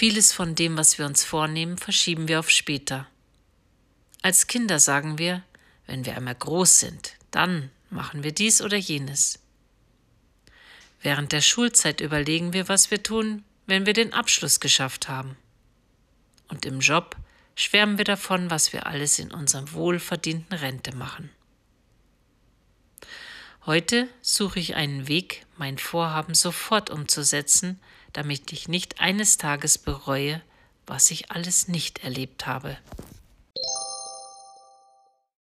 Vieles von dem, was wir uns vornehmen, verschieben wir auf später. Als Kinder sagen wir, wenn wir einmal groß sind, dann machen wir dies oder jenes. Während der Schulzeit überlegen wir, was wir tun, wenn wir den Abschluss geschafft haben. Und im Job schwärmen wir davon, was wir alles in unserem wohlverdienten Rente machen. Heute suche ich einen Weg, mein Vorhaben sofort umzusetzen, damit ich nicht eines Tages bereue, was ich alles nicht erlebt habe.